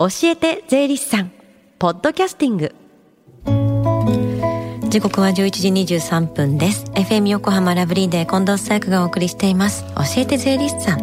教えて税理士さんポッドキャスティング。時刻は11時23分です。FM 横浜ラブリーで近藤紗友がお送りしています。教えて税理士さん。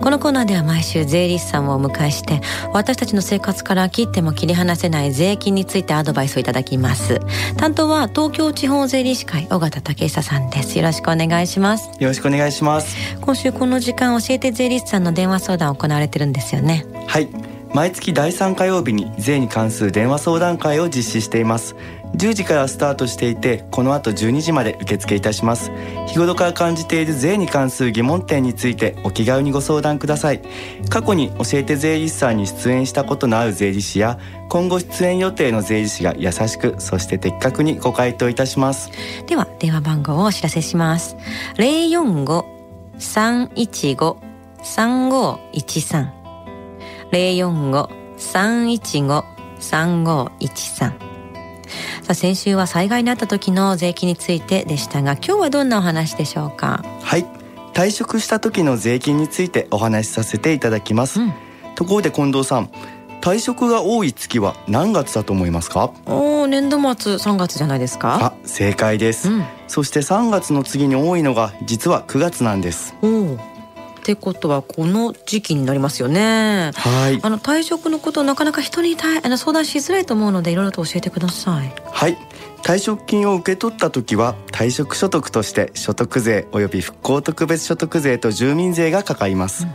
このコーナーでは毎週税理士さんをお迎えして私たちの生活から切っても切り離せない税金についてアドバイスをいただきます。担当は東京地方税理士会尾形武久さんです。よろしくお願いします。よろしくお願いします。今週この時間教えて税理士さんの電話相談行われてるんですよね。はい毎月第3火曜日に税に関する電話相談会を実施しています。10時からスタートしていてこの後12時まで受付いたします。日頃から感じている税に関する疑問点についてお気軽にご相談ください。過去に教えて税理士さんに出演したことのある税理士や今後出演予定の税理士が優しくそして的確にご回答いたします。では電話番号をお知らせします。045-315-3513 045-315-3513さあ先週は災害にあった時の税金についてでしたが今日はどんなお話でしょうか？はい。退職した時の税金についてお話しさせていただきます、うん、ところで近藤さん退職が多い月は何月だと思いますか？お年度末3月じゃないですか？あ正解です、うん、そして3月の次に多いのが実は9月なんです。おってことはこの時期になりますよね。はい。あの退職のことなかなか人にあの相談しづらいと思うのでいろいろと教えてください。はい。退職金を受け取った時は退職所得として所得税及び復興特別所得税と住民税がかかります。うん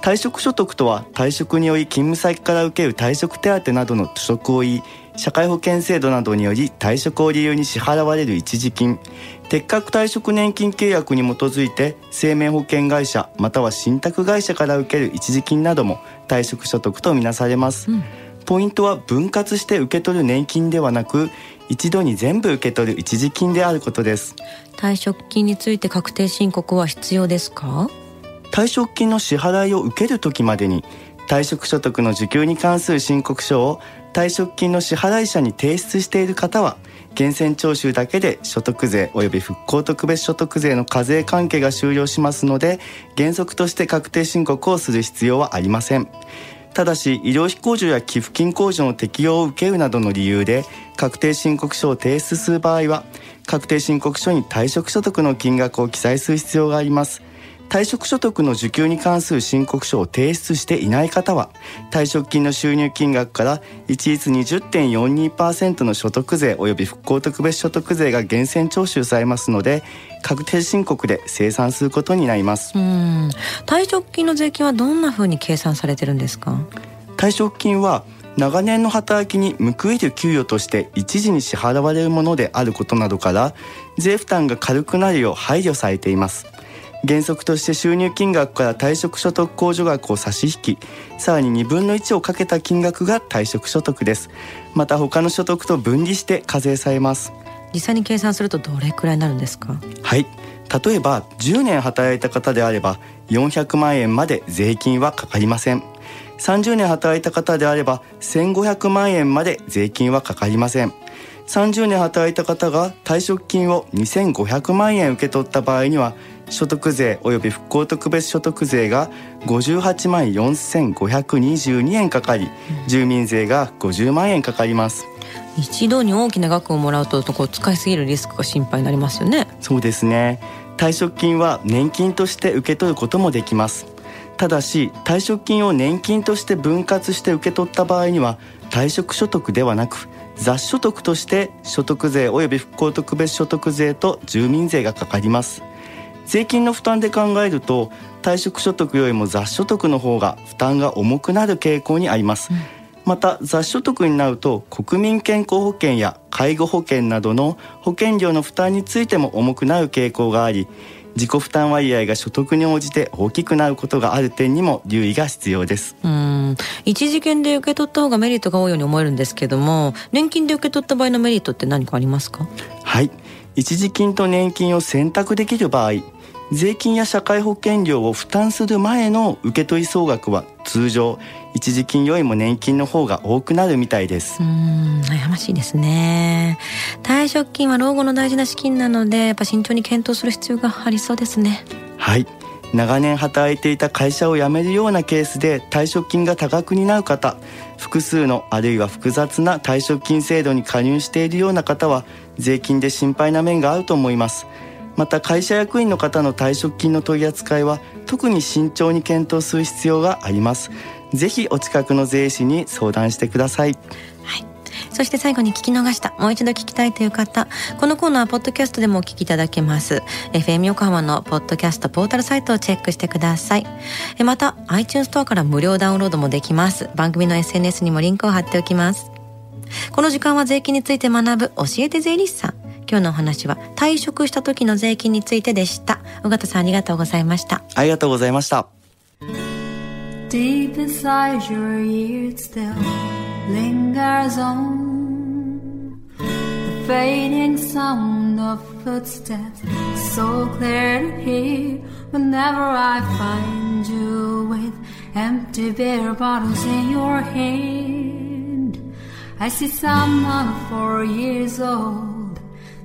退職所得とは退職により勤務先から受ける退職手当などの所得を言い社会保険制度などにより退職を理由に支払われる一時金。適格退職年金契約に基づいて生命保険会社または信託会社から受ける一時金なども退職所得とみなされます、うん、ポイントは分割して受け取る年金ではなく一度に全部受け取る一時金であることです。退職金について確定申告は必要ですか？退職金の支払いを受ける時までに退職所得の受給に関する申告書を退職金の支払い者に提出している方は源泉徴収だけで所得税及び復興特別所得税の課税関係が終了しますので原則として確定申告をする必要はありません。ただし医療費控除や寄付金控除の適用を受けるなどの理由で確定申告書を提出する場合は確定申告書に退職所得の金額を記載する必要があります。退職所得の受給に関する申告書を提出していない方は退職金の収入金額から一律20.42%の所得税及び復興特別所得税が源泉徴収されますので確定申告で清算することになります。うん。退職金の税金はどんなふうに計算されてるんですか？退職金は長年の働きに報いる給与として一時に支払われるものであることなどから税負担が軽くなるよう配慮されています原則として収入金額から退職所得控除額を差し引きさらに2分の1をかけた金額が退職所得です。また他の所得と分離して課税されます。実際に計算するとどれくらいになるんですか？はい。例えば10年働いた方であれば400万円まで税金はかかりません。30年働いた方であれば1500万円まで税金はかかりません30年働いた方が退職金を2500万円受け取った場合には所得税及び復興特別所得税が58万4522円かかり、住民税が50万円かかります。一度に大きな額をもらうとこう使いすぎるリスクが心配になりますよね。そうですね。退職金は年金として受け取ることもできます。ただし退職金を年金として分割して受け取った場合には退職所得ではなく雑所得として所得税及び復興特別所得税と住民税がかかります。税金の負担で考えると退職所得よりも雑所得の方が負担が重くなる傾向にあります、うん、また雑所得になると国民健康保険や介護保険などの保険料の負担についても重くなる傾向があり自己負担割合が所得に応じて大きくなることがある点にも留意が必要です。うん。一時金で受け取った方がメリットが多いように思えるんですけども年金で受け取った場合のメリットって何かありますか？はい。一時金と年金を選択できる場合税金や社会保険料を負担する前の受け取り総額は通常一時金よりも年金の方が多くなるみたいです。うん悩ましいですね。退職金は老後の大事な資金なのでやっぱ慎重に検討する必要がありそうですね。はい。長年働いていた会社を辞めるようなケースで退職金が多額になる方複数のあるいは複雑な退職金制度に加入しているような方は税金で心配な面があると思いますまた会社役員の方の退職金の取り扱いは特に慎重に検討する必要がありますぜひお近くの税理士に相談してくださいそして最後に聞き逃した、もう一度聞きたいという方、このコーナーはポッドキャストでもお聞きいただけます。FM 横浜のポッドキャストポータルサイトをチェックしてください。また、iTunes ストアから無料ダウンロードもできます。番組の SNS にもリンクを貼っておきます。この時間は税金について学ぶ教えて税理士さん。今日のお話は退職した時の税金についてでした。尾形さんありがとうございました。ありがとうございました。Deep inside your ears still lingers on fading sound of footsteps so clear to hear whenever I find you with empty beer bottles in your hand. I see someone four years old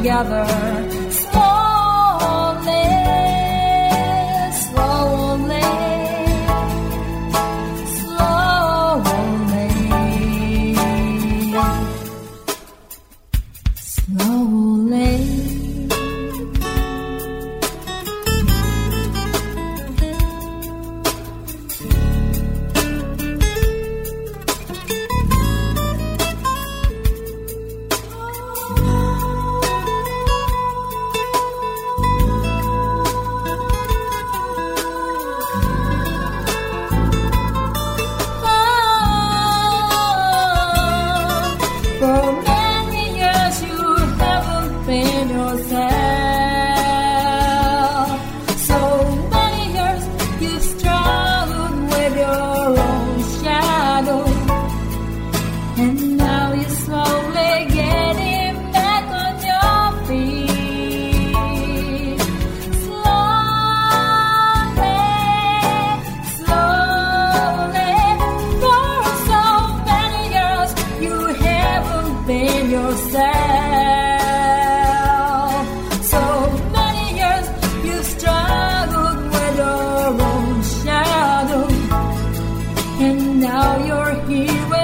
Together. anywhere.